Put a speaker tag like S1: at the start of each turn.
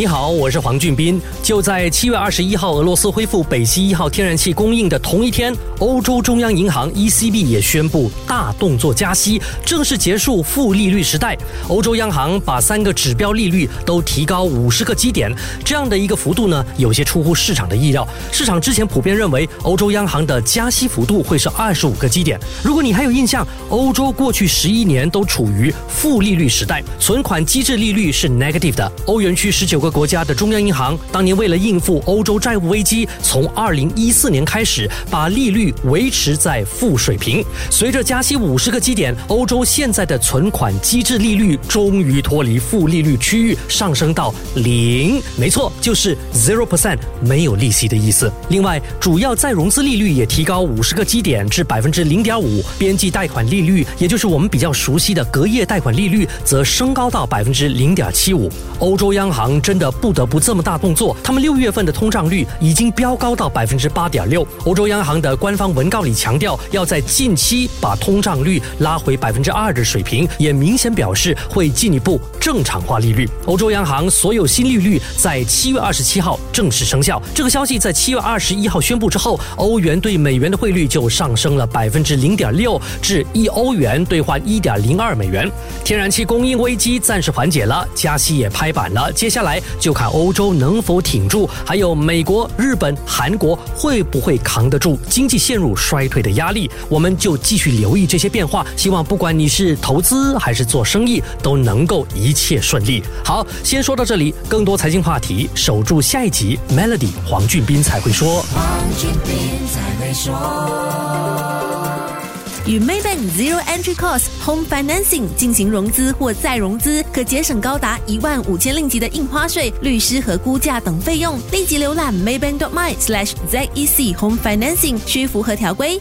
S1: 你好，我是黄俊斌。就在七月二十一号，俄罗斯恢复北溪一号天然气供应的同一天，欧洲中央银行 ECB 也宣布大动作加息，正式结束负利率时代。欧洲央行把三个指标利率都提高五十个基点，这样的一个幅度呢，有些出乎市场的意料。市场之前普遍认为，欧洲央行的加息幅度会是二十五个基点。如果你还有印象，欧洲过去十一年都处于负利率时代，存款机制利率是 negative 的。欧元区十九。个国家的中央银行当年为了应付欧洲债务危机，从二零一四年开始把利率维持在负水平。随着加息五十个基点，欧洲现在的存款机制利率终于脱离负利率区域，上升到零。没错，就是 zero percent，没有利息的意思。另外，主要再融资利率也提高五十个基点至百分之零点五，边际贷款利率，也就是我们比较熟悉的隔夜贷款利率，则升高到百分之零点七五。欧洲央行。真的不得不这么大动作？他们六月份的通胀率已经飙高到百分之八点六。欧洲央行的官方文告里强调，要在近期把通胀率拉回百分之二的水平，也明显表示会进一步正常化利率。欧洲央行所有新利率在七月二十七号正式生效。这个消息在七月二十一号宣布之后，欧元对美元的汇率就上升了百分之零点六，至一欧元兑换一点零二美元。天然气供应危机暂时缓解了，加息也拍板了。接下来。就看欧洲能否挺住，还有美国、日本、韩国会不会扛得住经济陷入衰退的压力，我们就继续留意这些变化。希望不管你是投资还是做生意，都能够一切顺利。好，先说到这里，更多财经话题，守住下一集。Melody 黄俊斌才会说。
S2: 黄俊斌才会说与 Maybank Zero Entry Cost Home Financing 进行融资或再融资，可节省高达一万五千令吉的印花税、律师和估价等费用。立即浏览 Maybank.my/zec Home Financing，需符合条规。